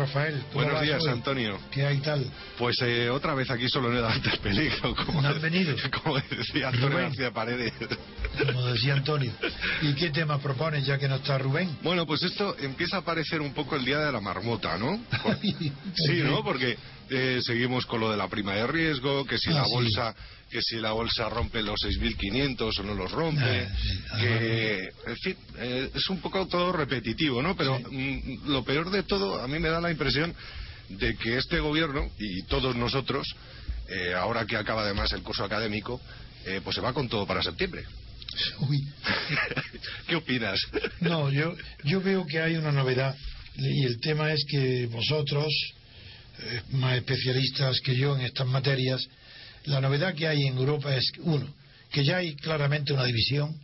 Rafael. ¿Cómo Buenos días, hoy? Antonio. ¿Qué hay tal? Pues eh, otra vez aquí solo en antes peligro, como, ¿No venido? como decía Antonio Rubén. García Paredes. Como decía Antonio. ¿Y qué tema propones ya que no está Rubén? Bueno, pues esto empieza a parecer un poco el día de la marmota, ¿no? Sí, ¿no? Porque eh, seguimos con lo de la prima de riesgo, que si Ah, la sí. bolsa que si la bolsa rompe los 6.500 o no los rompe, Ah, sí. Ah, que, en fin, eh, es un poco todo repetitivo, ¿no? Pero mm, lo peor de todo, a mí me da la impresión de que este gobierno y todos nosotros, eh, ahora que acaba además el curso académico, eh, pues se va con todo para septiembre. Uy. ¿Qué opinas? No, yo, yo veo que hay una novedad y el tema es que vosotros, más especialistas que yo en estas materias, la novedad que hay en Europa es, uno, que ya hay claramente una división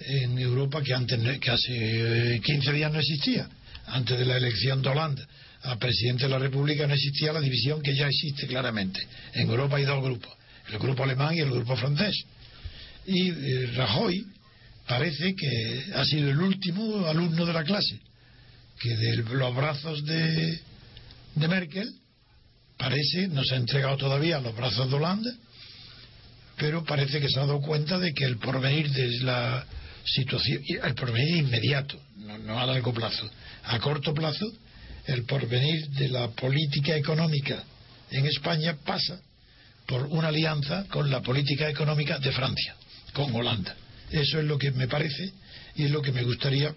en Europa que antes que hace eh, 15 días no existía, antes de la elección de Holanda a presidente de la República no existía la división que ya existe claramente. En Europa hay dos grupos, el grupo alemán y el grupo francés. Y eh, Rajoy parece que ha sido el último alumno de la clase, que de los brazos de, de Merkel parece, no se ha entregado todavía a los brazos de Holanda, pero parece que se ha dado cuenta de que el porvenir de la situación, el porvenir inmediato, no, no a largo plazo, a corto plazo, el porvenir de la política económica en España pasa por una alianza con la política económica de Francia, con Holanda. Eso es lo que me parece y es lo que me gustaría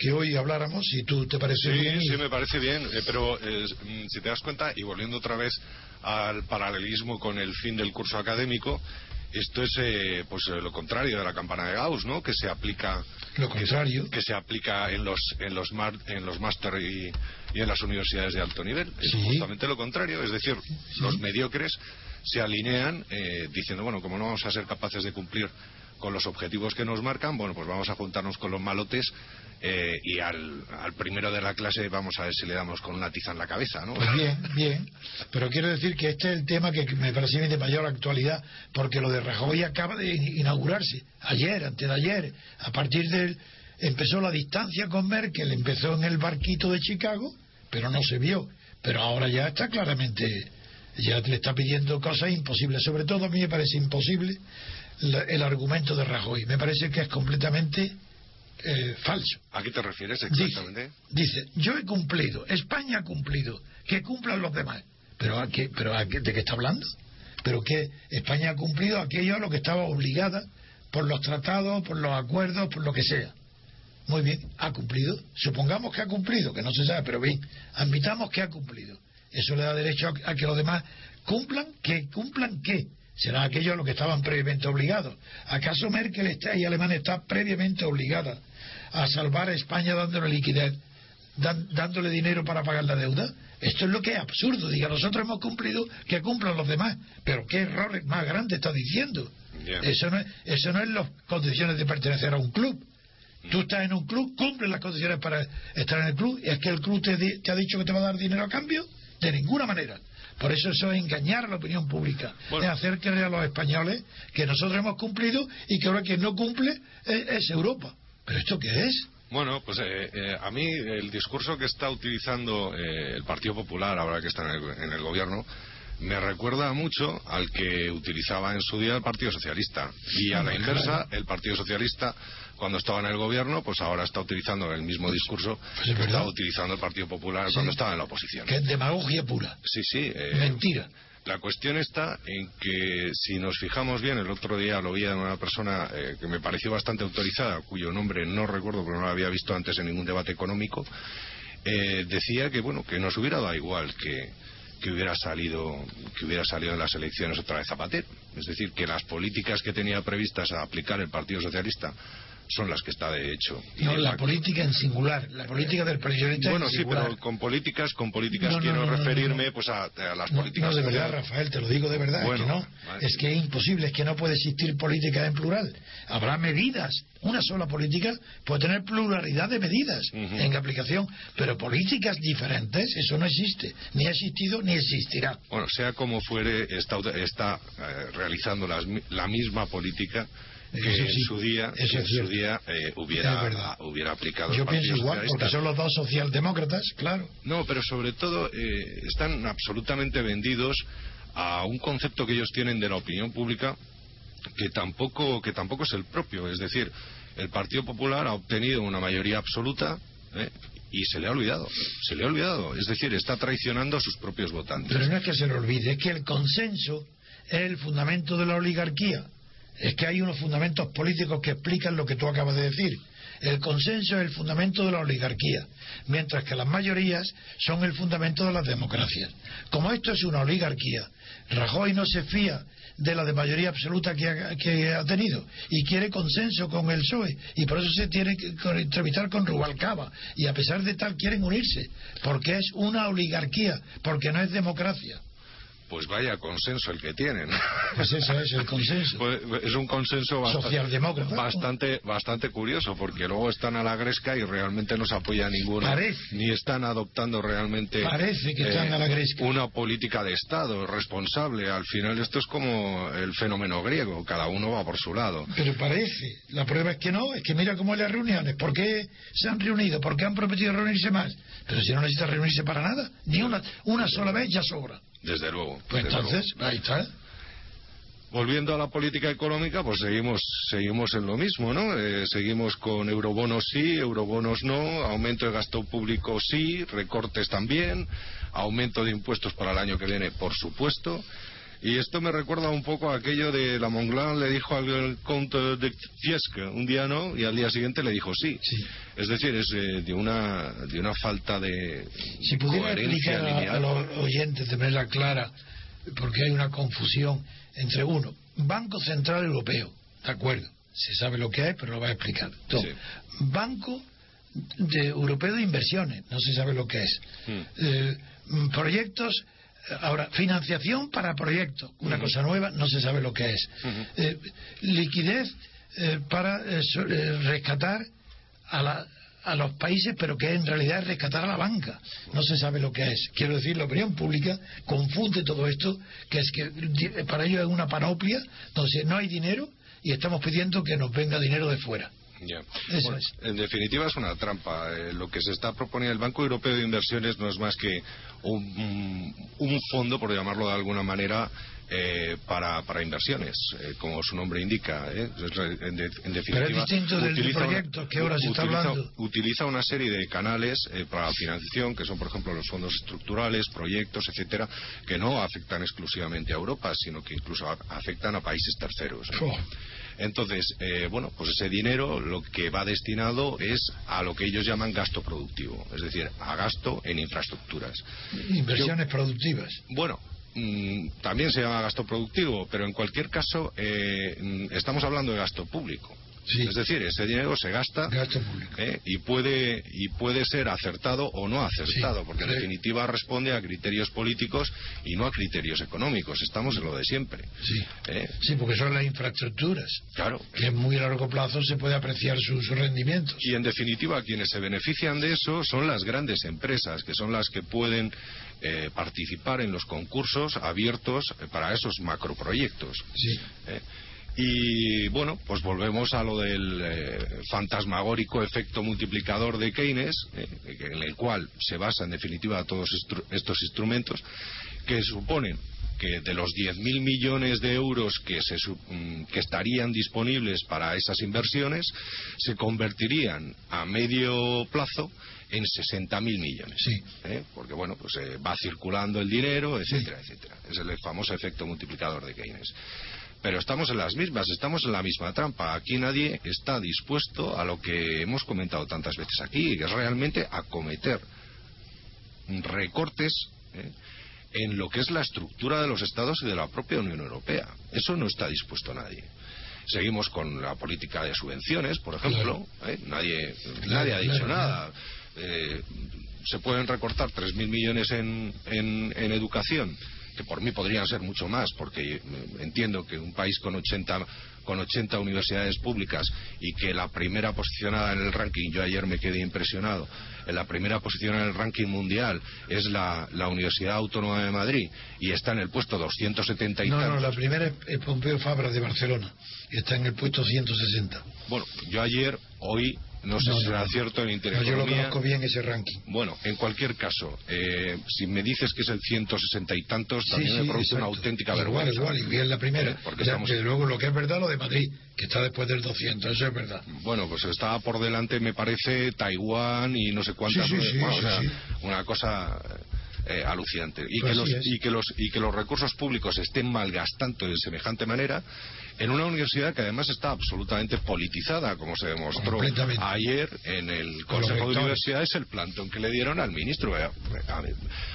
que hoy habláramos, si tú te parece Sí, bien. y- sí, me parece bien, eh, pero eh, mm, si te das cuenta, y volviendo otra vez al paralelismo con el fin del curso académico, esto es eh, pues eh, lo contrario de la campana de Gauss, ¿no? Que se aplica Lo contrario. que se aplica en los en los mar- en los máster y, y en las universidades de alto nivel. Es Sí. justamente lo contrario, es decir, los mediocres se alinean eh, diciendo, bueno, como no vamos a ser capaces de cumplir con los objetivos que nos marcan, bueno, pues vamos a juntarnos con los malotes eh, y al, primero de la clase vamos a ver si le damos con una tiza en la cabeza, ¿no? Pues bien, bien. Pero quiero decir que este es el tema que me parece de mayor actualidad, porque lo de Rajoy acaba de inaugurarse ayer, antes de ayer. A partir de empezó la distancia con Merkel, empezó en el barquito de Chicago, pero no se vio. Pero ahora ya está claramente, ya le está pidiendo cosas imposibles. Sobre todo a mí me parece imposible la- el argumento de Rajoy. Me parece que es completamente eh, falso. ¿A qué te refieres Dice, exactamente? dice, yo he cumplido, España ha cumplido, que cumplan los demás. ¿Pero, a qué, pero a qué- de qué está hablando? ¿Pero que España ha cumplido aquello a lo que estaba obligada por los tratados, por los acuerdos, por lo que sea? Muy bien, ha cumplido. Supongamos que ha cumplido, que no se sabe, pero bien, admitamos que ha cumplido. Eso le da derecho a, a que los demás cumplan, que cumplan qué. Será aquellos a los que estaban previamente obligados. ¿Acaso Merkel está y Alemania está previamente obligada a salvar a España dándole liquidez, dándole dinero para pagar la deuda? Esto es lo que es absurdo. Diga, nosotros hemos cumplido, que cumplan los demás. Pero qué error más grande está diciendo. Eso, no es, eso no es las condiciones de pertenecer a un club. Tú estás en un club, cumples las condiciones para estar en el club, y es que el club te, te ha dicho que te va a dar dinero a cambio. De ninguna manera. Por eso eso es engañar a la opinión pública, es hacer creer a los españoles que nosotros hemos cumplido y que ahora quien no cumple es, Europa. ¿Pero esto qué es? Bueno, pues eh, eh, a mí el discurso que está utilizando eh, el Partido Popular, ahora que está en el, gobierno, me recuerda mucho al que utilizaba en su día el Partido Socialista. Y a la inversa, el Partido Socialista cuando estaba en el gobierno, pues ahora está utilizando el mismo discurso pues que estaba utilizando el Partido Popular cuando estaba en la oposición. Que es demagogia pura. Sí, sí. Eh, Mentira. La cuestión está en que si nos fijamos bien, el otro día lo vi en una persona eh, que me pareció bastante autorizada, cuyo nombre no recuerdo porque no lo había visto antes en ningún debate económico, eh, decía que bueno que nos hubiera dado igual que, que hubiera salido que hubiera salido en las elecciones otra vez Zapatero, es decir que las políticas que tenía previstas a aplicar el Partido Socialista son las que está de hecho. No, la política en singular, la política del presidente Bueno, sí, pero con políticas, con políticas quiero referirme pues a, las políticas. No, de verdad, Rafael, te lo digo de verdad, que no. Es que es imposible, es que no puede existir política en plural. Habrá medidas. Una sola política puede tener pluralidad de medidas en aplicación, pero políticas diferentes, eso no existe. Ni ha existido ni existirá. Bueno, sea como fuere, está, está eh, realizando la misma política que en su día, en su día eh, hubiera, hubiera aplicado. Yo pienso igual, porque son los dos socialdemócratas, claro. No, pero sobre todo eh, están absolutamente vendidos a un concepto que ellos tienen de la opinión pública que tampoco, que tampoco es el propio. Es decir, el Partido Popular ha obtenido una mayoría absoluta ¿eh? y se le ha olvidado. Se le ha olvidado. Es decir, está traicionando a sus propios votantes. Pero no es que se le olvide, es que el consenso es el fundamento de la oligarquía es que hay unos fundamentos políticos que explican lo que tú acabas de decir. El consenso es el fundamento de la oligarquía, mientras que las mayorías son el fundamento de las democracias. Como esto es una oligarquía, Rajoy no se fía de la de mayoría absoluta que ha, tenido y quiere consenso con el PSOE y por eso se tiene que entrevistar con Rubalcaba y a pesar de tal quieren unirse porque es una oligarquía, porque no es democracia pues vaya consenso el que tienen. Pues eso es el consenso. Pues, es un consenso bastante, bastante, bastante curioso, porque luego están a la gresca y realmente no se apoya ninguno. Ni están adoptando realmente Parece que están a la gresca. una política de Estado responsable. Al final esto es como el fenómeno griego, cada uno va por su lado. Pero parece. La prueba es que no, es que mira cómo las reuniones. ¿Por qué se han reunido? ¿Por qué han prometido reunirse más? Pero si no necesita reunirse para nada, ni una, una sola vez ya sobra. Desde luego. Pues entonces, ahí está. Volviendo a la política económica, pues seguimos, seguimos en lo mismo, ¿no? Eh, seguimos con eurobonos sí, eurobonos no, aumento de gasto público sí, recortes también, aumento de impuestos para el año que viene, por supuesto. Y esto me recuerda un poco a aquello de la Moncloa le dijo al conde de Fiesque un día no y al día siguiente le dijo sí. Es decir, es eh, de una de una falta de si pudiera explicar a, los oyentes de manera clara porque hay una confusión entre uno Banco Central Europeo, de acuerdo, se sabe lo que es, pero lo va a explicar. Banco de Europeo de Inversiones, no se sabe lo que es. Hmm. Eh, proyectos Ahora, financiación para proyectos, una cosa nueva, no se sabe lo que es. Eh, liquidez eh, para eh, rescatar a, a los países, pero que en realidad es rescatar a la banca. No se sabe lo que es. Quiero decir, la opinión pública confunde todo esto, que es que para ellos es una panoplia, donde no hay dinero y estamos pidiendo que nos venga dinero de fuera. En definitiva es una trampa. Eh, lo que se está proponiendo el Banco Europeo de Inversiones no es más que un, fondo, por llamarlo de alguna manera, eh, para, para, inversiones, eh, como su nombre indica. En, definitiva, utiliza, que ahora se está hablando. utiliza una serie de canales para financiación, que son, por ejemplo, los fondos estructurales, proyectos, etcétera, que no afectan exclusivamente a Europa, sino que incluso afectan a países terceros. Entonces, eh, bueno, pues ese dinero lo que va destinado es a lo que ellos llaman gasto productivo, es decir, a gasto en infraestructuras. Inversiones productivas. Bueno, mm, también se llama gasto productivo, pero en cualquier caso eh, mm, estamos hablando de gasto público. Es decir, ese dinero se gasta ¿eh? y puede y puede ser acertado o no acertado, porque en definitiva responde a criterios políticos y no a criterios económicos. Estamos en lo de siempre. Sí, ¿eh? sí porque son las infraestructuras. Claro. Que en muy largo plazo se puede apreciar sus rendimientos. Y en definitiva, quienes se benefician de eso son las grandes empresas, que son las que pueden eh, participar en los concursos abiertos para esos macroproyectos. Sí. Y bueno, pues volvemos a lo del eh, fantasmagórico efecto multiplicador de Keynes, eh, en el cual se basa en definitiva todos estos instrumentos, que suponen que de los 10.000 millones de euros que, se, mm, que estarían disponibles para esas inversiones, se convertirían a medio plazo en 60.000 millones. Sí. ¿eh? Porque, bueno, pues va circulando el dinero, etcétera, etcétera. Es el famoso efecto multiplicador de Keynes. Pero estamos en las mismas, estamos en la misma trampa. Aquí nadie está dispuesto a lo que hemos comentado tantas veces aquí, que es realmente acometer recortes ¿eh? en lo que es la estructura de los Estados y de la propia Unión Europea. Eso no está dispuesto nadie. Seguimos con la política de subvenciones, por ejemplo. ¿eh? Nadie, nadie ha dicho nada. Eh, se pueden recortar 3.000 millones en, en educación que por mí podrían ser mucho más, porque entiendo que un país con 80, con 80 universidades públicas y que la primera posicionada en el ranking, yo ayer me quedé impresionado, en la primera posición en el ranking mundial es la, Universidad Autónoma de Madrid y está en el puesto 270 y No, no, la primera es Pompeo Fabra de Barcelona y está en el puesto 160. Bueno, yo ayer, hoy no sé si será cierto en Intereconomía. yo lo conozco bien ese ranking. Bueno, en cualquier caso, eh, si me dices que es el 160 y tantos, también me produce una auténtica vergüenza. Igual, igual, y es la primera. Porque luego lo que es verdad, lo de Madrid, que está después del 200, eso es verdad. Bueno, pues está por delante, me parece, Taiwán y no sé cuántas. o sea, una cosa eh, alucinante. Y, que los, y, que los, y que los recursos públicos estén malgastando de semejante manera en una universidad que además está absolutamente politizada, como se demostró ayer en el Consejo de Universidades, el plantón que le dieron al ministro. Eh,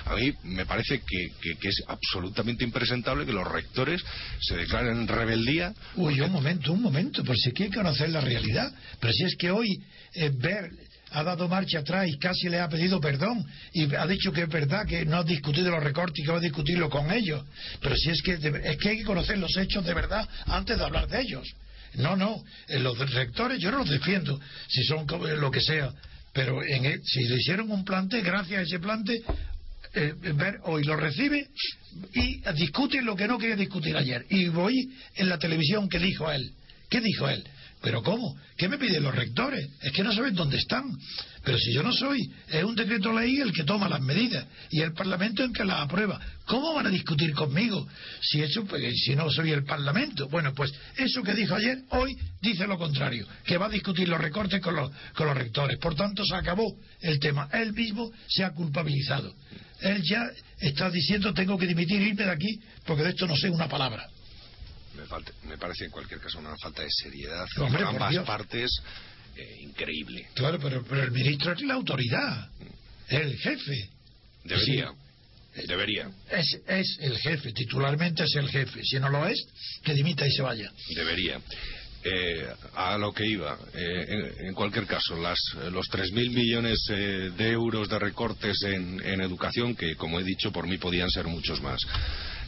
a mí, me parece que, que, es absolutamente impresentable que los rectores se declaren en rebeldía. Uy, un momento, un momento, por si hay que conocer la realidad. Pero si es que hoy eh, ver ha dado marcha atrás y casi le ha pedido perdón y ha dicho que es verdad que no ha discutido los recortes y que va a discutirlo con ellos. Pero si es que, es que hay que conocer los hechos de verdad antes de hablar de ellos. No, no, en los rectores yo no los defiendo, si son lo que sea, pero en si le hicieron un plante, gracias a ese plante, eh, hoy lo recibe y discute lo que no quería discutir ayer. Y voy en la televisión que dijo él. ¿Qué dijo él? ¿Pero cómo? ¿Qué me piden los rectores? Es que no saben dónde están. Pero si yo no soy, es un decreto ley el que toma las medidas y el Parlamento el que las aprueba. ¿Cómo van a discutir conmigo si eso, pues, si no soy el Parlamento? Bueno, pues eso que dijo ayer, hoy dice lo contrario, que va a discutir los recortes con los, con los rectores. Por tanto, se acabó el tema. Él mismo se ha culpabilizado. Él ya está diciendo tengo que dimitir, irme de aquí, porque de esto no sé una palabra me, parece en cualquier caso una falta de seriedad en ambas partes eh, increíble. Claro, pero, pero el ministro es la autoridad, el jefe. Debería. Debería. Es, es el jefe, titularmente es el jefe. Si no lo es, que dimita y se vaya. Debería. Eh, a lo que iba, eh, en, cualquier caso, las, los 3.000 millones de euros de recortes en, en, educación, que como he dicho, por mí podían ser muchos más,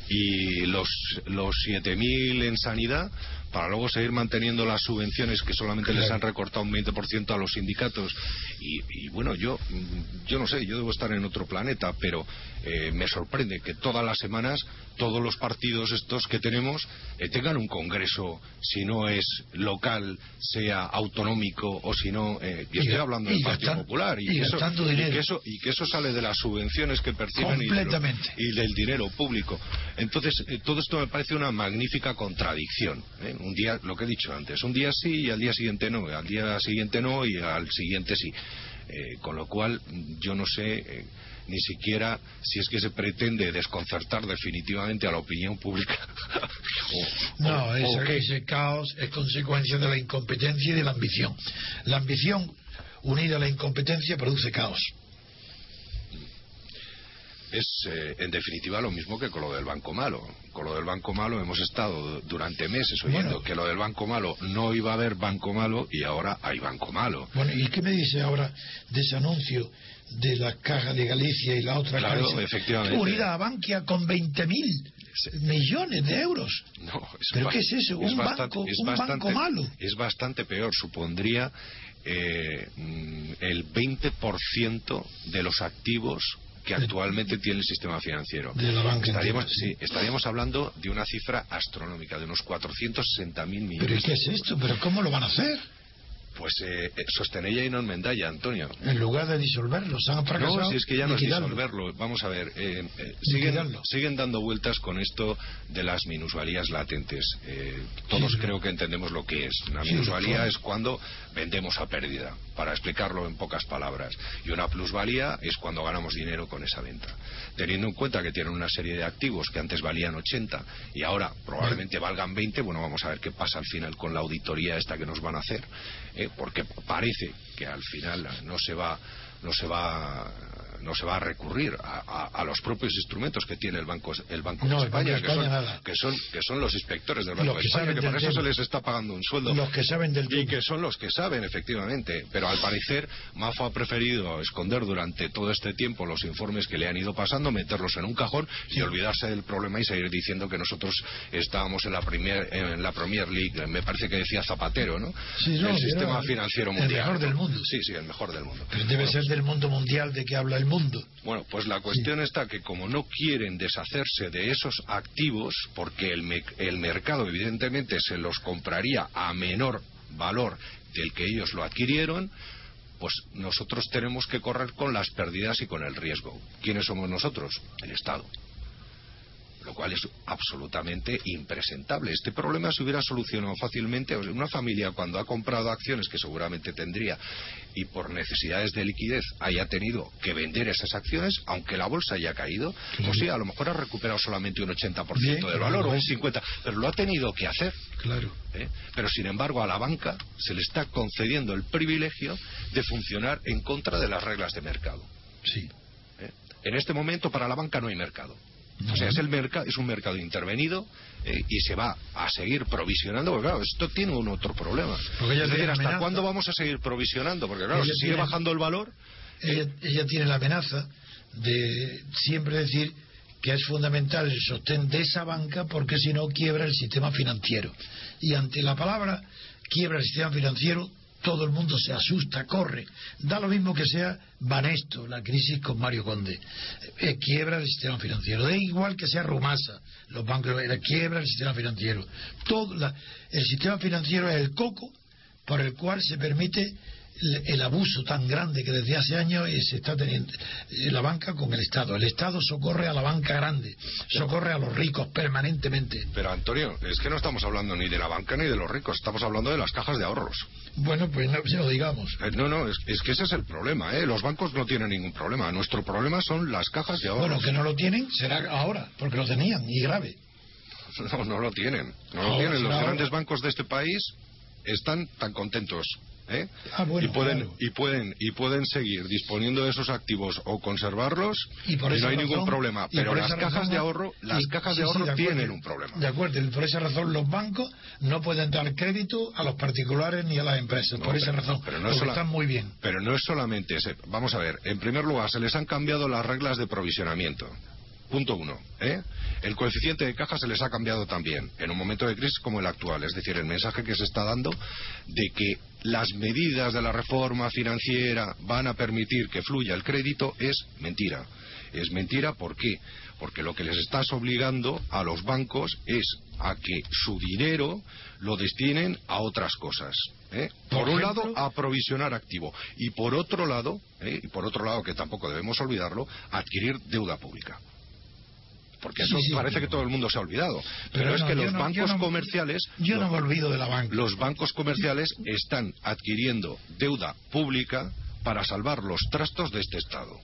y los, los 7.000 en sanidad para luego seguir manteniendo las subvenciones que solamente les han recortado un 20% a los sindicatos. Y, bueno, yo, yo no sé, yo debo estar en otro planeta, pero eh, me sorprende que todas las semanas todos los partidos estos que tenemos eh, tengan un congreso, si no es local, sea autonómico o si no, eh, y estoy hablando del Partido Popular, y, eso, que eso, y, que eso, sale de las subvenciones que perciben y, y, del dinero público. Entonces, todo esto me parece una magnífica contradicción un día, lo que he dicho antes, un día sí y al día siguiente no, al día siguiente no y al siguiente sí. Eh, con lo cual, yo no sé eh, ni siquiera si es que se pretende desconcertar definitivamente a la opinión pública. no, ese caos es consecuencia de la incompetencia y de la ambición. La ambición unida a la incompetencia produce caos. Es eh, en definitiva lo mismo que con lo del banco malo. Con lo del banco malo hemos estado durante meses oyendo que lo del banco malo no iba a haber banco malo y ahora hay banco malo. Bueno, ¿y qué me dice ahora de ese anuncio de la Caja de Galicia y la otra Claro, Caja? efectivamente. Unida a Bankia con 20.000 millones de euros. No, es ¿Pero qué es eso? Un banco- un banco malo. Es bastante peor. Supondría eh, mm, el 20% de los activos que actualmente tiene el sistema financiero. De la banca estaríamos, sí. estaríamos hablando de una cifra astronómica, de unos 460.000 millones. ¿Pero ¿y qué es esto? ¿Pero cómo lo van a hacer? Pues eh, sostenella y no enmendalla, Antonio. En lugar de disolverlo, se han fracasado. No, si es que ya no es disolverlo. Vamos a ver, eh, eh, siguen, siguen dando vueltas con esto de las minusvalías latentes. Eh, todos Sí, creo que entendemos lo que es. Una Sí, minusvalía claro. es cuando vendemos a pérdida, para explicarlo en pocas palabras. Y una plusvalía es cuando ganamos dinero con esa venta. Teniendo en cuenta que tienen una serie de activos que antes valían 80 y ahora probablemente valgan 20, bueno, vamos a ver qué pasa al final con la auditoría esta que nos van a hacer. Eh, porque parece que al final no se va no se va no se va a recurrir a, a- a los propios instrumentos que tiene el banco el banco No, de el Banco España, que, son, que son que son los inspectores del banco de España que por eso se les está pagando un sueldo Los que saben del y tema. que son los que saben efectivamente. Pero al parecer Mafo ha preferido esconder durante todo este tiempo los informes que le han ido pasando meterlos en un cajón y olvidarse del problema y seguir diciendo que nosotros estábamos en la Premier en la Premier League me parece que decía Zapatero no Sí, no, el sistema financiero el mejor del mundo. sí sí el mejor del mundo. Pero debe Bueno, ser del mundo mundial de que habla el mundo. bueno, pues la cuestión está que como no quieren deshacerse de esos activos, porque el, me- el mercado evidentemente se los compraría a menor valor del que ellos lo adquirieron, pues nosotros tenemos que correr con las pérdidas y con el riesgo. ¿Quiénes somos nosotros? El Estado. Lo cual es absolutamente impresentable. Este problema se hubiera solucionado fácilmente. O sea, una familia cuando ha comprado acciones que seguramente tendría y por necesidades de liquidez haya tenido que vender esas acciones, aunque la bolsa haya caído, pues sí, a lo mejor ha recuperado solamente un 80% Bien, del valor o un 50%, pero lo ha tenido que hacer. Claro. ¿eh? Pero sin embargo a la banca se le está concediendo el privilegio de funcionar en contra de las reglas de mercado. Sí. ¿eh? En este momento para la banca no hay mercado. O sea, es, el es un mercado intervenido eh, y se va a seguir provisionando, porque claro, esto tiene un otro problema. Porque ella es decir, ¿hasta amenaza. cuándo vamos a seguir provisionando? Porque claro, Ella si sigue bajando el valor, Ella, ella tiene la amenaza de siempre decir que es fundamental el sostén de esa banca porque si no quiebra el sistema financiero. Y ante la palabra quiebra el sistema financiero, todo el mundo se asusta, corre. Da lo mismo que sea Banesto, la crisis con Mario Conde. Eh, quiebra el sistema financiero. Da igual que sea Rumasa, los bancos, eh, quiebra el sistema financiero. Todo la- el sistema financiero es el coco por el cual se permite el, el abuso tan grande que desde hace años se está teniendo la banca con el Estado. El Estado socorre a la banca grande, socorre a los ricos permanentemente. pero Antonio, es que no estamos hablando ni de la banca ni de los ricos, estamos hablando de las cajas de ahorros. Bueno, pues no se lo digamos. Eh, No, no, es, es que ese es el problema, ¿eh? Los bancos no tienen ningún problema. Nuestro problema son las cajas de ahorros. Bueno, que no lo tienen será ahora, porque lo tenían, y grave. No, no lo tienen. No lo tienen. Los ahora. grandes bancos de este país están tan contentos. ¿Eh? Ah, bueno, y pueden claro. y pueden y pueden seguir disponiendo de esos activos o conservarlos Y por no hay ningún problema pero las cajas razón- de ahorro las y- cajas de sí, ahorro de acuerdo. tienen un problema De acuerdo, y por esa razón los bancos no pueden dar crédito a los particulares ni a las empresas. No, por esa razón, pero no es sola- están muy bien. Pero no es solamente ese. Vamos a ver, en primer lugar, se les han cambiado las reglas de provisionamiento. Punto uno. ¿eh? El coeficiente de caja se les ha cambiado también, en un momento de crisis como el actual. Es decir, el mensaje que se está dando de que las medidas de la reforma financiera van a permitir que fluya el crédito es mentira. Es mentira, ¿por qué? Porque lo que les estás obligando a los bancos es a que su dinero lo destinen a otras cosas. ¿eh? Por, Por un ejemplo- lado, a provisionar activo. Y por otro lado, ¿eh? y por otro lado, que tampoco debemos olvidarlo, adquirir deuda pública. Porque eso sí, parece pero- que todo el mundo se ha olvidado. Pero, es no, que los no- yo bancos no- comerciales. Yo no me olvido de la banca. los bancos comerciales están adquiriendo deuda pública para salvar los trastos de este Estado.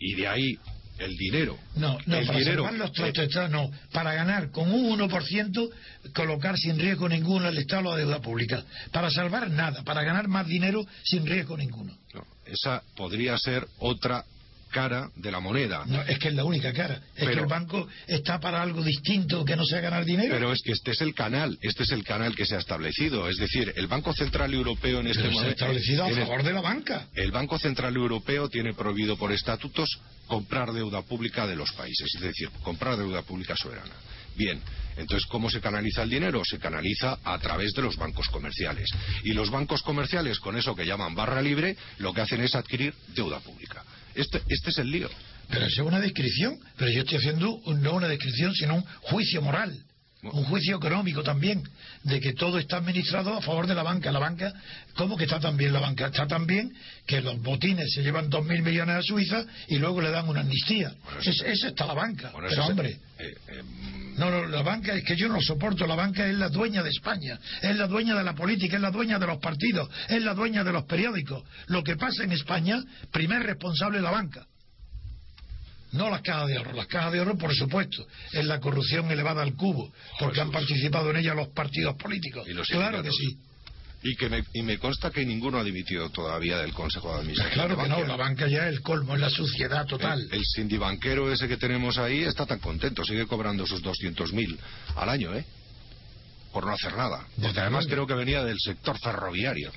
Y de ahí el dinero. No, no, el para dinero. salvar los trastos, Estado, no. Para ganar con un 1%, colocar sin riesgo ninguno el Estado la deuda pública. Para salvar nada, para ganar más dinero sin riesgo ninguno. No, esa podría ser otra cara de la moneda. No, es que es la única cara. Es que el banco está para algo distinto que no sea ganar dinero. Pero es que este es el canal, este es el canal que se ha establecido. Es decir, el Banco Central Europeo en este momento. Se ha establecido a favor de la banca. El Banco Central Europeo tiene prohibido por estatutos comprar deuda pública de los países, es decir, comprar deuda pública soberana. Bien, entonces, ¿cómo se canaliza el dinero? Se canaliza a través de los bancos comerciales. Y los bancos comerciales, con eso que llaman barra libre, lo que hacen es adquirir deuda pública. Este, este es el lío. Pero es una descripción, pero yo estoy haciendo no una descripción, sino un juicio moral un juicio económico también, de que todo está administrado a favor de la banca. La banca, ¿cómo que está tan bien la banca? Está tan bien que los botines se llevan dos mil millones a Suiza y luego le dan una amnistía. esa está la banca. Pero hombre. Eh, eh, no, no, la banca es que yo no soporto. La banca es la dueña de España, es la dueña de la política, es la dueña de los partidos, es la dueña de los periódicos. Lo que pasa en España, primer responsable la banca. No las cajas de ahorro. Las cajas de ahorro, por supuesto, es la corrupción elevada al cubo, porque han participado en ella los partidos políticos. claro que sí. Y, que me, y me consta que ninguno ha dimitido todavía del Consejo de Administración. Claro que no, la banca ya es el colmo, es la suciedad total. El, el sindibanquero ese que tenemos ahí está tan contento, sigue cobrando sus 200.000 al año, ¿eh? Por no hacer nada. Porque además creo que venía del sector ferroviario.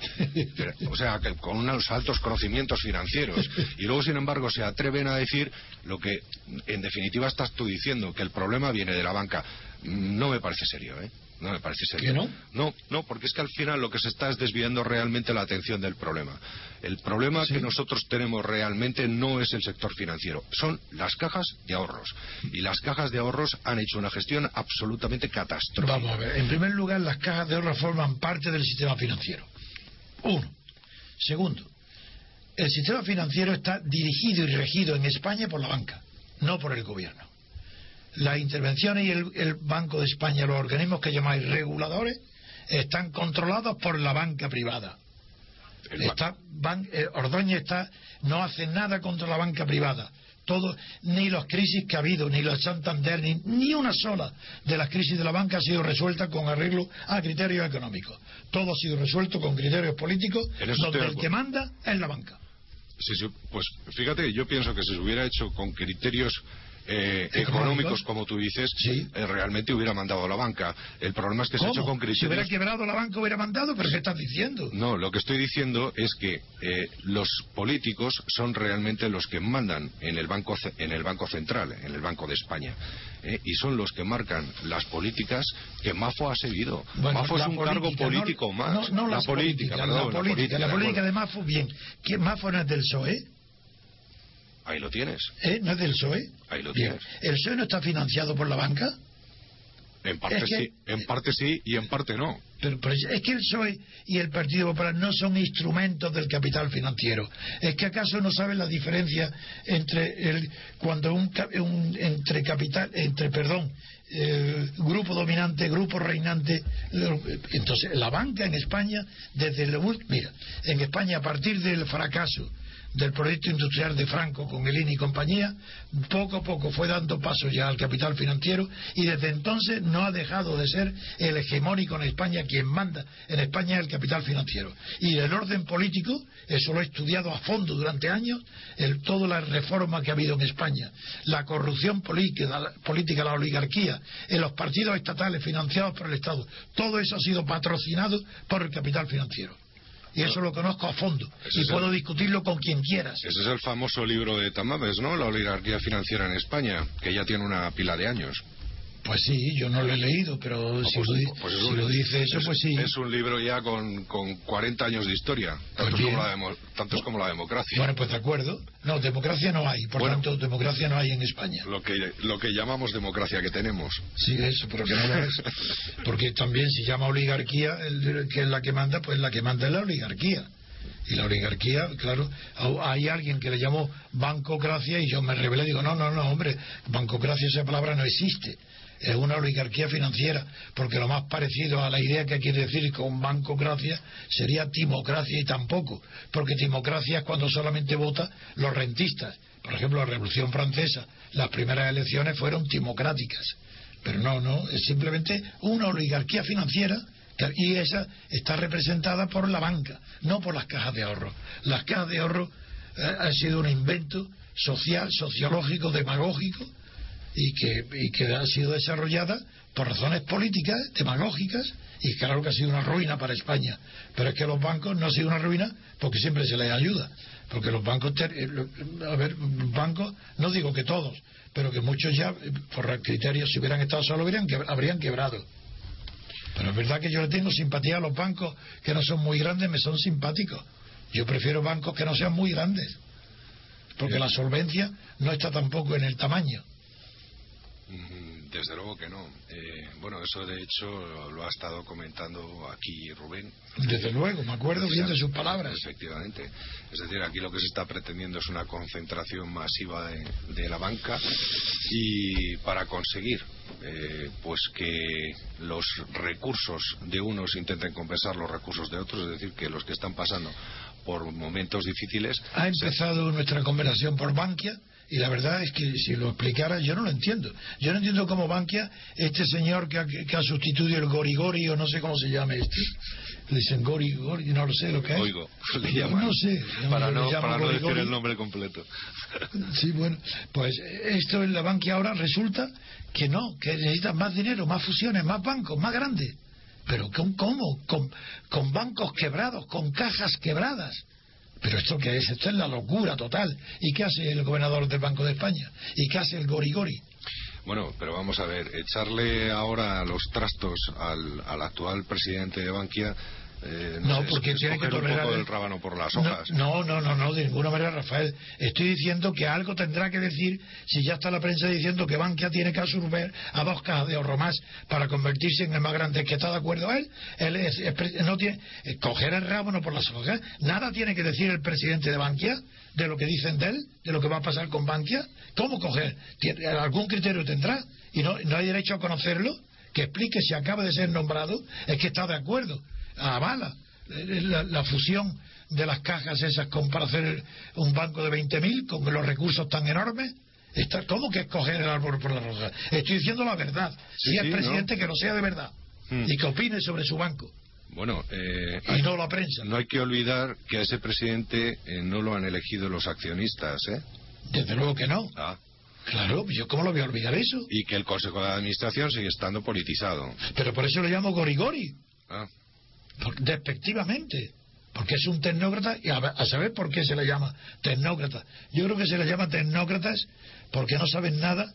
o sea, que con unos altos conocimientos financieros. Y luego, sin embargo, se atreven a decir lo que, en definitiva, estás tú diciendo, que el problema viene de la banca. No me parece serio, ¿eh? No me parece serio. no? No, no, porque es que al final lo que se está es desviando realmente la atención del problema. El problema que nosotros tenemos realmente no es el sector financiero, son las cajas de ahorros. Y las cajas de ahorros han hecho una gestión absolutamente catastrófica. Vamos a ver, en primer lugar, las cajas de ahorros forman parte del sistema financiero. Uno. Segundo, el sistema financiero está dirigido y regido en España por la banca, no por el gobierno las intervenciones y el, Banco de España, los organismos que llamáis reguladores, están controlados por la banca privada. Está, eh, Ordóñez está, no hace nada contra la banca privada. Todo, ni las crisis que ha habido, ni los Santander, ni, ni una sola de las crisis de la banca ha sido resuelta con arreglo a criterios económicos. Todo ha sido resuelto con criterios políticos, donde el que manda es la banca. pues fíjate, yo pienso que si se hubiera hecho con criterios eh, económicos, como tú dices, eh, realmente hubiera mandado a la banca. El problema es que se ha hecho con criterios. Si hubiera quebrado la banca, hubiera mandado, pero ¿qué estás diciendo? No, lo que estoy diciendo es que eh, los políticos son realmente los que mandan en el Banco, en el banco Central, en el Banco de España. y son los que marcan las políticas que Mafo ha seguido. Mafo es un cargo político más. No, la, política, la, política, la política, de Mafo, bien. ¿Mafo no es del PSOE? Ahí lo tienes. ¿Eh? ¿No es del PSOE? Ahí lo tienes. ¿El PSOE no está financiado por la banca? En parte sí, en parte sí y en parte no. Pero, es que el PSOE y el Partido Popular no son instrumentos del capital financiero. ¿Es que acaso no saben la diferencia entre el cuando un, entre capital, entre perdón, eh, grupo dominante, grupo reinante? Entonces la banca en España desde el mira, en España a partir del fracaso del proyecto industrial de Franco con el y compañía, poco a poco fue dando paso ya al capital financiero y desde entonces no ha dejado de ser el hegemónico en España, quien manda en España es el capital financiero. Y el orden político, eso lo he estudiado a fondo durante años, el, toda la reforma que ha habido en España, la corrupción política, política, la oligarquía, en los partidos estatales financiados por el Estado, todo eso ha sido patrocinado por el capital financiero y eso lo conozco a fondo y puedo discutirlo con quien quieras. Ese es el famoso libro de Tamames, ¿no? La oligarquía financiera en España, que ya tiene una pila de años. Pues sí, yo no lo he leído, pero si, pues, lo, pues dice eso, pues sí. Es un libro ya con, con 40 años de historia, tantos, como la, tantos como la democracia. Bueno, pues de acuerdo. No, democracia no hay, por tanto, democracia no hay en España. Lo que, lo que llamamos democracia que tenemos. Sí, eso, pero que no lo es. Porque también si llama oligarquía, el, que es la que manda, pues la que manda es la oligarquía. Y la oligarquía, claro, hay alguien que le llamó bancocracia y yo me rebelé y digo, no, no, no, hombre, bancocracia esa palabra no existe es una oligarquía financiera, porque lo más parecido a la idea que quiere decir con bancocracia sería timocracia y tampoco, porque timocracia es cuando solamente vota los rentistas. Por ejemplo, la Revolución Francesa, las primeras elecciones fueron timocráticas, pero no, no, es simplemente una oligarquía financiera y esa está representada por la banca, no por las cajas de ahorro. Las cajas de ahorro eh, han sido un invento social, sociológico, demagógico y que, y que ha sido desarrollada por razones políticas, demagógicas, y claro que ha sido una ruina para España. Pero es que los bancos no han sido una ruina porque siempre se les ayuda. Porque los bancos, eh, a ver, bancos, no digo que todos, pero que muchos ya, eh, por criterios, si hubieran estado solos, habrían quebrado. Pero es verdad que yo le tengo simpatía a los bancos que no son muy grandes, me son simpáticos. Yo prefiero bancos que no sean muy grandes, porque la solvencia no está tampoco en el tamaño. Desde luego que no. Eh, bueno, eso de hecho lo ha estado comentando aquí Rubén. Desde luego, me acuerdo bien de sus palabras. Efectivamente. Es decir, aquí lo que se está pretendiendo es una concentración masiva de, la banca y para conseguir eh, pues que los recursos de unos intenten compensar los recursos de otros, es decir, que los que están pasando por momentos difíciles. Ha empezado nuestra conversación por Bankia y la verdad es que si lo explicara yo no lo entiendo. Yo no entiendo cómo Bankia, este señor que ha, sustituido el Gorigori o no sé cómo se llama este, le dicen Gorigori, no lo sé lo que es. Oigo, le llaman. No sé. Para no, para no decir el nombre completo. Sí, bueno, pues esto en la Bankia ahora resulta que no, que necesitan más dinero, más fusiones, más bancos, más grandes. Pero ¿cómo? Con, con bancos quebrados, con cajas quebradas. Pero esto qué es? Esto es la locura total. ¿Y qué hace el gobernador del Banco de España? ¿Y qué hace el Gorigori? Bueno, pero vamos a ver, echarle ahora los trastos al, al actual presidente de Bankia eh, no, porque tiene que tolerar un poco el rábano por las hojas. No, no, no, no, de ninguna manera, Rafael. Estoy diciendo que algo tendrá que decir si ya está la prensa diciendo que Bankia tiene que absorber a dos cajas de ahorro más para convertirse en el más grande. que está de acuerdo él? Él es, no tiene eh, coger el rábano por las hojas. Nada tiene que decir el presidente de Bankia de lo que dicen de él, de lo que va a pasar con Bankia. ¿Cómo coger? ¿Algún criterio tendrá? ¿Y no, no hay derecho a conocerlo? Que explique si acaba de ser nombrado, es que está de acuerdo avala la, la fusión de las cajas esas con, para hacer un banco de 20.000 con los recursos tan enormes. Está, ¿Cómo que escoger el árbol por la rosa? Estoy diciendo la verdad. si es presidente, que no sea de verdad. Hmm. Y que opine sobre su banco. Bueno, eh, y no la prensa. No hay que olvidar que a ese presidente eh, no lo han elegido los accionistas, ¿eh? Desde luego que no. Ah. Claro, yo cómo lo voy a olvidar eso. Y que el Consejo de Administración sigue estando politizado. Pero por eso lo llamo Gorigori. Ah despectivamente, porque es un tecnócrata y a, saber por qué se le llama tecnócrata. Yo creo que se le llama tecnócratas porque no saben nada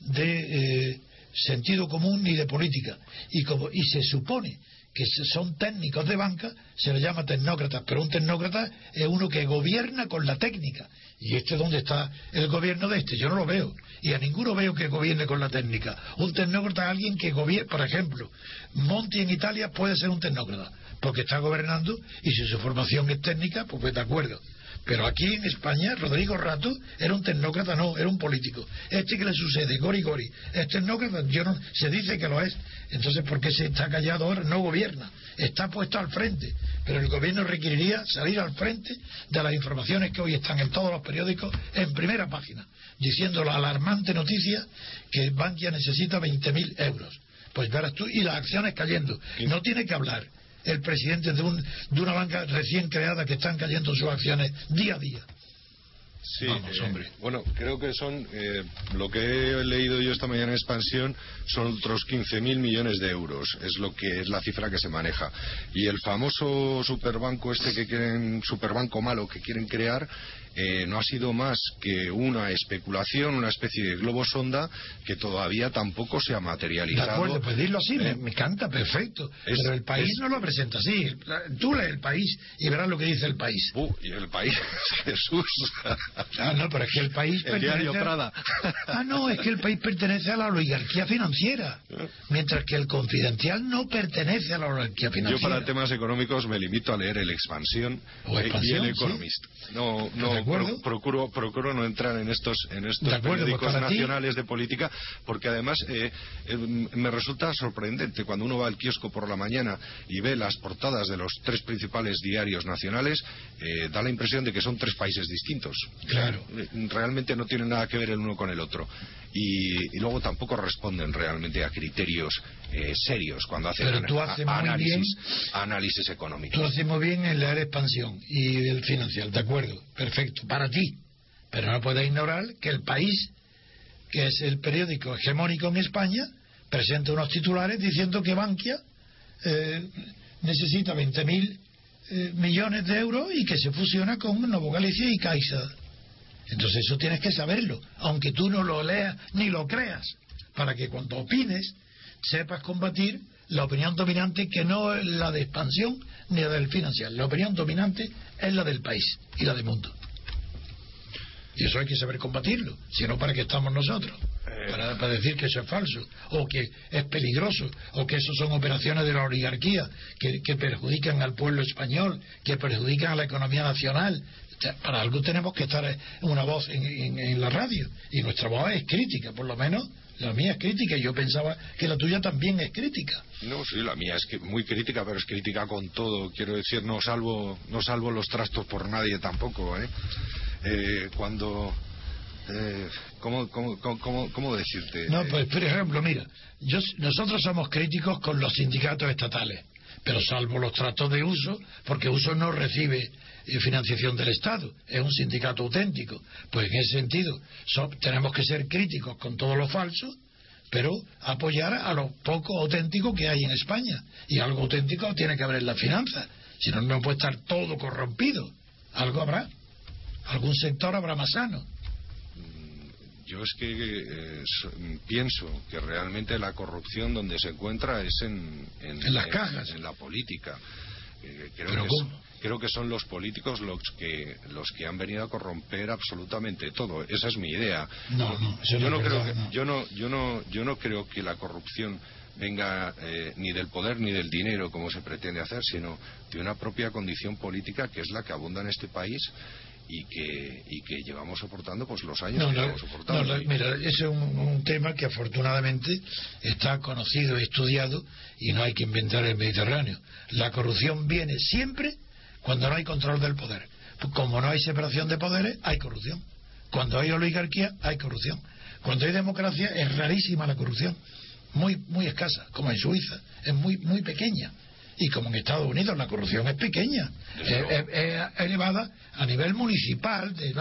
de eh, sentido común ni de política. Y, como, y se supone que son técnicos de banca, se les llama tecnócratas, pero un tecnócrata es uno que gobierna con la técnica. ¿Y este dónde está el gobierno de este? Yo no lo veo. Y a ninguno veo que gobierne con la técnica. Un tecnócrata es alguien que gobierne, por ejemplo, Monti en Italia puede ser un tecnócrata porque está gobernando y si su formación es técnica, pues, pues de acuerdo. Pero aquí en España, Rodrigo Rato era un tecnócrata, no, era un político. Este que le sucede, Gori Gori, es tecnócrata, yo no, se dice que lo es. Entonces, ¿por qué se está callado ahora? No gobierna, está puesto al frente. Pero el gobierno requeriría salir al frente de las informaciones que hoy están en todos los periódicos en primera página, diciendo la alarmante noticia que Bankia necesita 20.000 euros. Pues verás tú, y las acciones cayendo. No tiene que hablar el presidente de, un, de una banca recién creada que están cayendo sus acciones día a día. Sí, Vamos, hombre. bueno, creo que son, eh, lo que he leído yo esta mañana en expansión, son otros 15.000 millones de euros, es lo que es la cifra que se maneja. Y el famoso superbanco este que quieren, superbanco malo que quieren crear, eh, no ha sido más que una especulación, una especie de globo sonda que todavía tampoco se ha materializado. De acuerdo, pues dilo así, me, eh, canta perfecto. pero el país no lo presenta así. Tú lees el país y verás lo que dice el país. Uh, y el país, Jesús. Ah, no, pero es que el país el diario Prada. Ah, no, es que el país pertenece a la oligarquía financiera. Mientras que el confidencial no pertenece a la oligarquía financiera. Yo para temas económicos me limito a leer el Expansión, y el Economist. No, no, procuro, procuro no entrar en estos, en estos pues periódicos nacionales de política, porque además eh, eh, me resulta sorprendente cuando uno va al kiosco por la mañana y ve las portadas de los tres principales diarios nacionales, eh, da la impresión de que son tres países distintos. Claro. Realmente no tienen nada que ver el uno con el otro. Y, luego tampoco responden realmente a criterios serios cuando hacen análisis, análisis económicos. Tú haces muy bien en leer expansión y el financiero, de acuerdo, perfecto para ti. Pero no puede ignorar que el país, que es el periódico hegemónico en España, presenta unos titulares diciendo que Bankia eh, necesita 20.000 eh, millones de euros y que se fusiona con Novo Galicia y Caixa. Entonces eso tienes que saberlo, aunque tú no lo leas ni lo creas, para que cuando opines sepas combatir la opinión dominante que no es la de expansión ni la del financiero. La opinión dominante es la del país y la del mundo. Y eso hay que saber combatirlo, si no, ¿para qué estamos nosotros? Eh. Para, para decir que eso es falso, o que es peligroso, o que eso son operaciones de la oligarquía que, que perjudican al pueblo español, que perjudican a la economía nacional. Para algo tenemos que estar en una voz en, en- en la radio, y nuestra voz es crítica, por lo menos la mía es crítica, y yo pensaba que la tuya también es crítica. No, sí, la mía es que muy crítica, pero es crítica con todo. Quiero decir, no salvo, no salvo los trastos por nadie tampoco, ¿eh? Eh, cuando... Eh, ¿cómo, cómo, cómo, cómo- decirte? No, Eh, pues por ejemplo, mira, yo, nosotros somos críticos con los sindicatos estatales, pero salvo los tratos de uso, porque uso no recibe eh, financiación del Estado, es un sindicato auténtico. Pues en ese sentido, so- tenemos que ser críticos con todo lo falso, pero apoyar a lo poco auténtico que hay en España. Y algo auténtico tiene que haber en la finanza, si no, no puede estar todo corrompido. Algo habrá, algún sector habrá más sano. Yo es que eh, so- pienso que realmente la corrupción donde se encuentra es en, En las cajas. en la política. Eh, creo, que creo que son los políticos los que los que han venido a corromper absolutamente todo. Esa es mi idea. No, yo no creo que, yo no yo no yo no creo que la corrupción venga eh, ni del poder ni del dinero como se pretende hacer, sino de una propia condición política que es la que abunda en este país y que y que llevamos soportando pues los años No, que no, llevamos soportando. no, Y- mira, ese es un, un tema que afortunadamente está conocido, estudiado y no hay que inventar el Mediterráneo. La corrupción viene siempre cuando no hay control del poder. Como no hay separación de poderes, hay corrupción. Cuando hay oligarquía, hay corrupción. Cuando hay democracia, es rarísima la corrupción. Muy, muy escasa, como en Suiza. Es muy, muy pequeña. Y como en Estados Unidos, la corrupción es pequeña. Es, elevada a nivel municipal, de-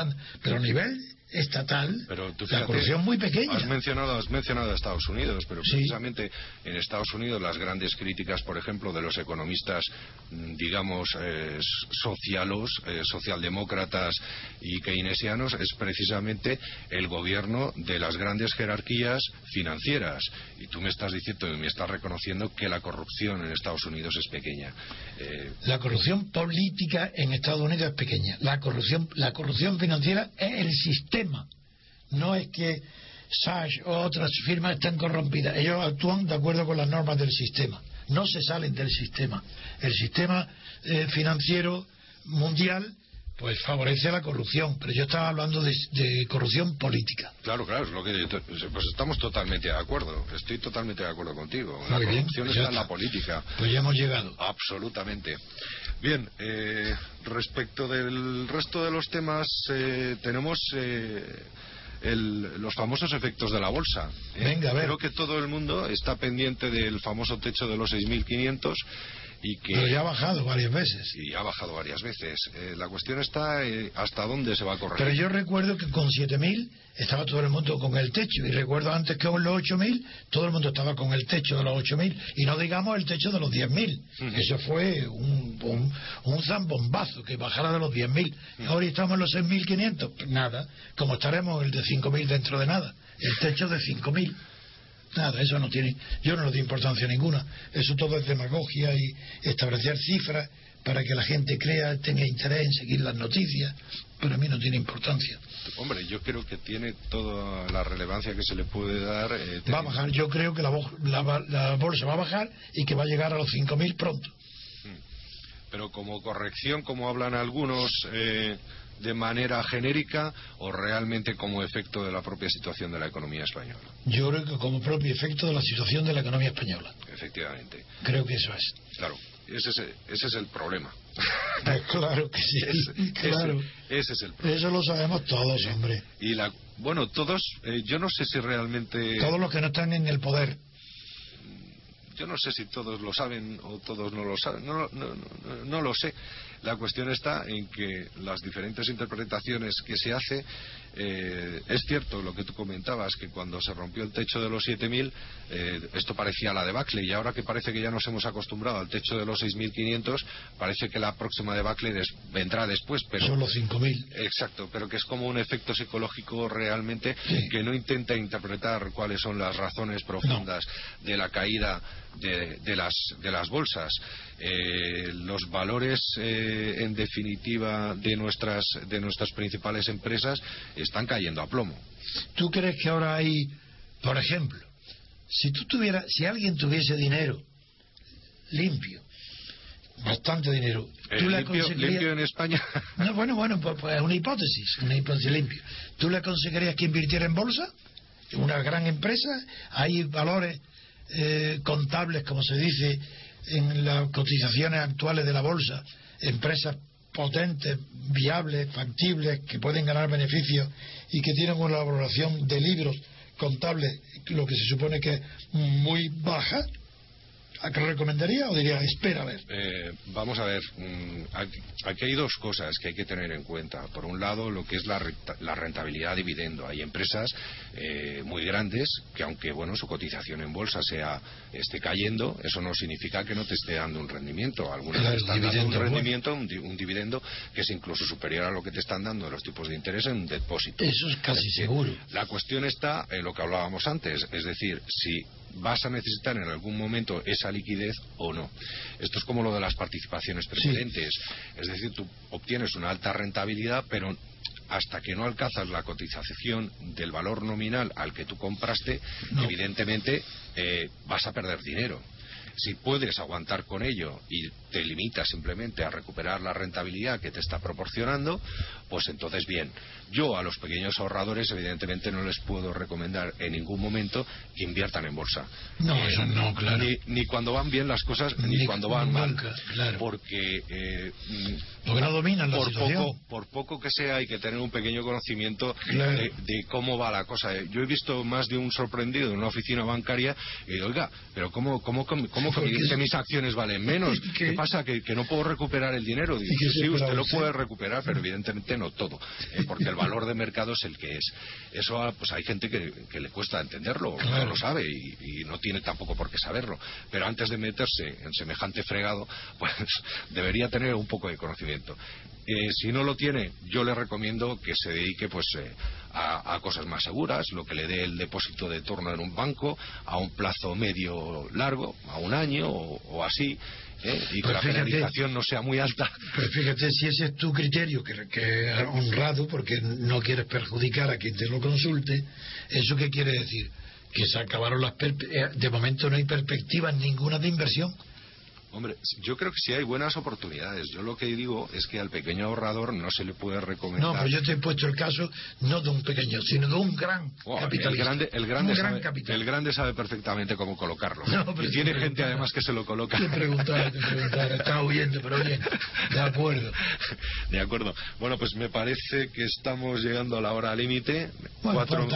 pero a nivel estatal, Pero tú la corrupción muy pequeña. Has mencionado, has mencionado a Estados Unidos, pero Sí. precisamente en Estados Unidos las grandes críticas, por ejemplo, de los economistas, mm, digamos, eh, socialos, eh, socialdemócratas y keynesianos, es precisamente el gobierno de las grandes jerarquías financieras. Y tú me estás diciendo y me estás reconociendo que la corrupción en Estados Unidos es pequeña. Eh, La corrupción política en Estados Unidos es pequeña. La corrupción, la corrupción financiera es el sistema. No es que Sage o otras firmas estén corrompidas. Ellos actúan de acuerdo con las normas del sistema. No se salen del sistema. El sistema eh, financiero mundial pues favorece la corrupción. Pero yo estaba hablando de, de corrupción política. Claro, claro, es lo que pues estamos totalmente de acuerdo. Estoy totalmente de acuerdo contigo. La Muy bien, corrupción pues está en la política. Pues ya hemos llegado. Absolutamente. Bien, eh, respecto del resto de los temas, eh, tenemos eh, el- los famosos efectos de la bolsa. ¿eh? Venga, a ver. Creo que todo el mundo está pendiente del famoso techo de los 6.500 y que Pero ya ha bajado varias veces. y ha bajado varias veces. Eh, la cuestión está eh, hasta dónde se va a correr. Pero yo recuerdo que con 7.000 estaba todo el mundo con el techo. Y recuerdo antes que con los 8.000 todo el mundo estaba con el techo de los 8.000. Y no digamos el techo de los 10.000. Ujú. Eso fue un, un, un zambombazo que bajara de los 10.000. Ahora estamos en los 6.500. Pues nada, como estaremos el de 5.000 dentro de nada. El techo de 5.000. Nada, eso no tiene, yo no le doy importancia ninguna. Eso todo es demagogia y establecer cifras para que la gente crea, tenga interés en seguir las noticias. Pero a mí no tiene importancia. Hombre, yo creo que tiene toda la relevancia que se le puede dar. eh, Va a bajar, yo creo que la, la, la bolsa va a bajar y que va a llegar a los 5.000 pronto. pero como corrección, como hablan algunos, eh, de manera genérica o realmente como efecto de la propia situación de la economía española. Yo creo que como propio efecto de la situación de la economía española. Efectivamente. Creo que eso es. Claro, ese es, ese es el problema. Pues claro que sí, claro. ese- ese es el problema. Eso lo sabemos todos, hombre. Y la, bueno, todos, eh, yo no sé si realmente, Todos los que no están en el poder. yo no sé si todos lo saben o todos no lo saben, no, no, no- no lo sé. La cuestión está en que las diferentes interpretaciones que se hace eh, es cierto lo que tú comentabas, que cuando se rompió el techo de los 7.000, eh, esto parecía la debacle, y ahora que parece que ya nos hemos acostumbrado al techo de los 6.500, parece que la próxima debacle vendrá después. Pero, Son los 5.000. Exacto, pero que es como un efecto psicológico realmente que no intenta interpretar cuáles son las razones profundas de la caída de, las, de las bolsas. Eh, los valores, eh, en definitiva, de nuestras, de nuestras principales empresas están cayendo a plomo. ¿Tú crees que ahora hay, por ejemplo, si tú tuvieras, si alguien tuviese dinero limpio, bastante dinero, ¿tú le limpio, en España? no, bueno, bueno, pues, pues, es una hipótesis, una hipótesis limpio. ¿Tú le aconsejarías que invirtiera en bolsa? Una gran empresa, hay valores eh, contables, como se dice, en las cotizaciones actuales de la bolsa, empresas potentes, viables, factibles, que pueden ganar beneficios y que tienen una valoración de libros contables, lo que se supone que es muy baja, ¿A qué recomendaría o diría, espera a ver? Eh, vamos a ver, mm, aquí hay dos cosas que hay que tener en cuenta. Por un lado, lo que es la, rentabilidad dividendo. Hay empresas eh, muy grandes que, aunque bueno su cotización en bolsa sea esté cayendo, eso no significa que no te esté dando un rendimiento. Algunas están dando un rendimiento, un, dividendo que es incluso superior a lo que te están dando los tipos de interés en un depósito. Eso es casi seguro. La cuestión está en lo que hablábamos antes, es decir, si vas a necesitar en algún momento esa liquidez o no. Esto es como lo de las participaciones preferentes. Es decir, tú obtienes una alta rentabilidad, pero hasta que no alcanzas la cotización del valor nominal al que tú compraste, evidentemente eh, vas a perder dinero. Si puedes aguantar con ello y te limitas simplemente a recuperar la rentabilidad que te está proporcionando, pues entonces bien. Yo a los pequeños ahorradores evidentemente no les puedo recomendar en ningún momento que inviertan en bolsa. No, eh, eso no, claro. Ni, cuando van bien las cosas, ni, cuando van mal. Porque, eh, porque no dominan la por Poco, por poco que sea, hay que tener un pequeño conocimiento de, cómo va la cosa. Yo he visto más de un sorprendido en una oficina bancaria y digo, oiga, pero ¿cómo, cómo, cómo, cómo que mis acciones valen menos? ¿Qué, pasa? ¿Que, no puedo recuperar el dinero? sí, usted lo puede recuperar, pero evidentemente no todo. Eh, porque el valor de mercado es el que es. Eso ah, pues hay gente que, le cuesta entenderlo, no lo sabe y, no tiene tampoco por qué saberlo. Pero antes de meterse en semejante fregado, pues debería tener un poco de conocimiento. Eh, si no lo tiene, yo le recomiendo que se dedique pues eh, a, cosas más seguras, lo que le dé el depósito de turno en un banco a un plazo medio largo, a un año o así, ¿eh? y que la penalización no sea muy alta. Pero fíjate, si ese es tu criterio, que, que honrado, porque no quieres perjudicar a quien te lo consulte, ¿eso qué quiere decir? Que se acabaron las... De momento no hay perspectivas ninguna de inversión. Hombre, yo creo que sí hay buenas oportunidades. Yo lo que digo es que al pequeño ahorrador no se le puede recomendar. No, pero yo te he puesto el caso no de un pequeño, sino de un gran oh, capitalista. El grande, el grande, sabe, el grande sabe perfectamente cómo colocarlo. y tiene gente además que se lo coloca. Te preguntar, te preguntar. Estaba huyendo, pero bien. De acuerdo. De acuerdo. Bueno, pues me parece que estamos llegando a la hora límite. cuatro,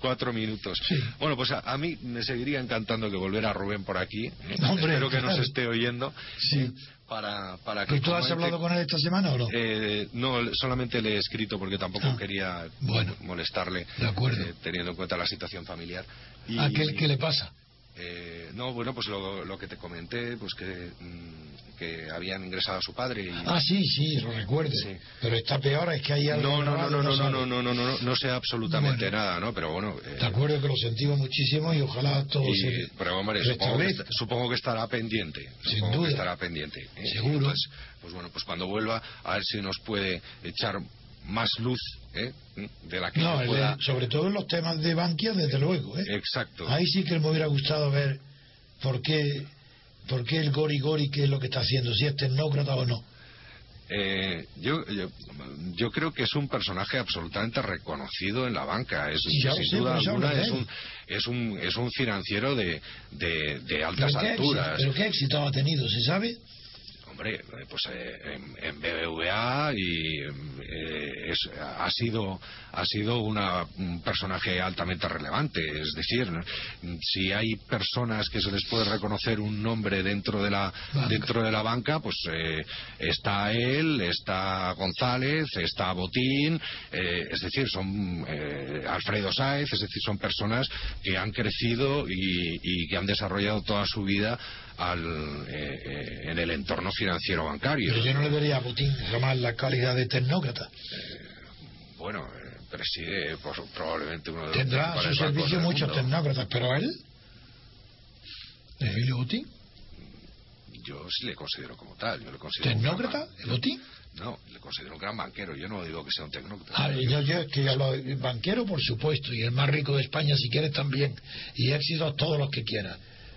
cuatro, minutos. Bueno, pues a, mí me seguiría encantando que volviera Rubén por aquí. Hombre, Espero que nos esté oyendo. Sí. Para, para que ¿Y tú has hablado con él esta semana o no? Eh, no, solamente le he escrito porque tampoco ah, quería molestarle, de acuerdo. Eh, teniendo en cuenta la situación familiar. Y, ¿A qué, qué le pasa? Eh, no, bueno, pues lo, lo, que te comenté, pues que, mm, que habían ingresado a su padre. Y... Ah, sí, sí, lo recuerdo. Pero está peor, es que hay algo. No, no, no, no, no, no, no, no, no, no, no, sé absolutamente nada, ¿no? Pero bueno. Eh... Te acuerdo que lo sentimos muchísimo y ojalá todo se. Pero hombre, supongo que, supongo que, estará pendiente. Sin supongo duda. Que estará pendiente. ¿eh? Seguro. Pues, pues bueno, pues cuando vuelva, a ver si nos puede echar más luz ¿eh? de la que no, sobre todo en los temas de Bankia desde luego ¿eh? exacto ahí sí que me hubiera gustado ver por qué por qué el Gori Gori qué es lo que está haciendo si es tecnócrata o no eh, yo, yo, creo que es un personaje absolutamente reconocido en la banca. Es, sin duda alguna, es un, es, un, es un financiero de, de, altas alturas. ¿Pero qué éxito ha tenido? ¿Se sabe? Hombre, pues eh, en, BBVA y eh, ha sido ha sido un personaje altamente relevante. Es decir, si hay personas que se les puede reconocer un nombre dentro de la dentro de la banca, pues eh, está él, está González, está Botín, es decir, son Alfredo Sáez, es decir, son personas que han crecido y, y que han desarrollado toda su vida al, eh, eh, en el entorno financiero bancario. Pero yo no le daría a Putin jamás la calidad de tecnócrata. Eh, bueno, preside pues, probablemente uno de los Tendrá a su servicio muchos tecnócratas, pero él, Emilio Putin. Yo sí le considero como tal. Yo le considero ¿Tecnócrata? ¿Putin? No, le considero un gran banquero. Yo no digo que sea un tecnócrata. Ah, yo, yo, que hablo banquero, por supuesto, y el más rico de España, si quieres, también. Y éxitos todos los que quiera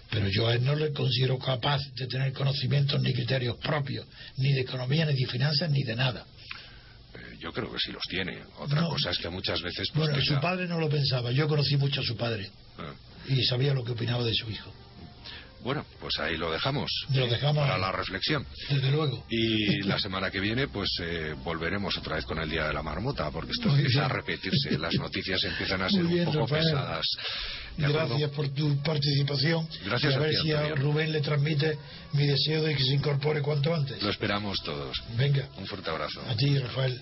pero yo a él no le considero capaz de tener conocimientos ni criterios propios, ni de economía, ni de finanzas, ni de nada. Eh, yo creo que sí los tiene. Otra cosa es que muchas veces... Pues, bueno, su padre no lo pensaba. Yo conocí mucho a su padre. Ah. Y sabía lo que opinaba de su hijo. Bueno, pues ahí lo dejamos. Lo dejamos para la reflexión. Desde luego. Y la semana que viene, pues eh, volveremos otra vez con el Día de la Marmota, porque esto empieza a repetirse. Las noticias empiezan a ser un poco pesadas. Gracias por tu participación. Gracias y a ver si a Rubén le transmite mi deseo de que se incorpore cuanto antes. Lo esperamos todos. Venga. Un fuerte abrazo. A ti, Rafael.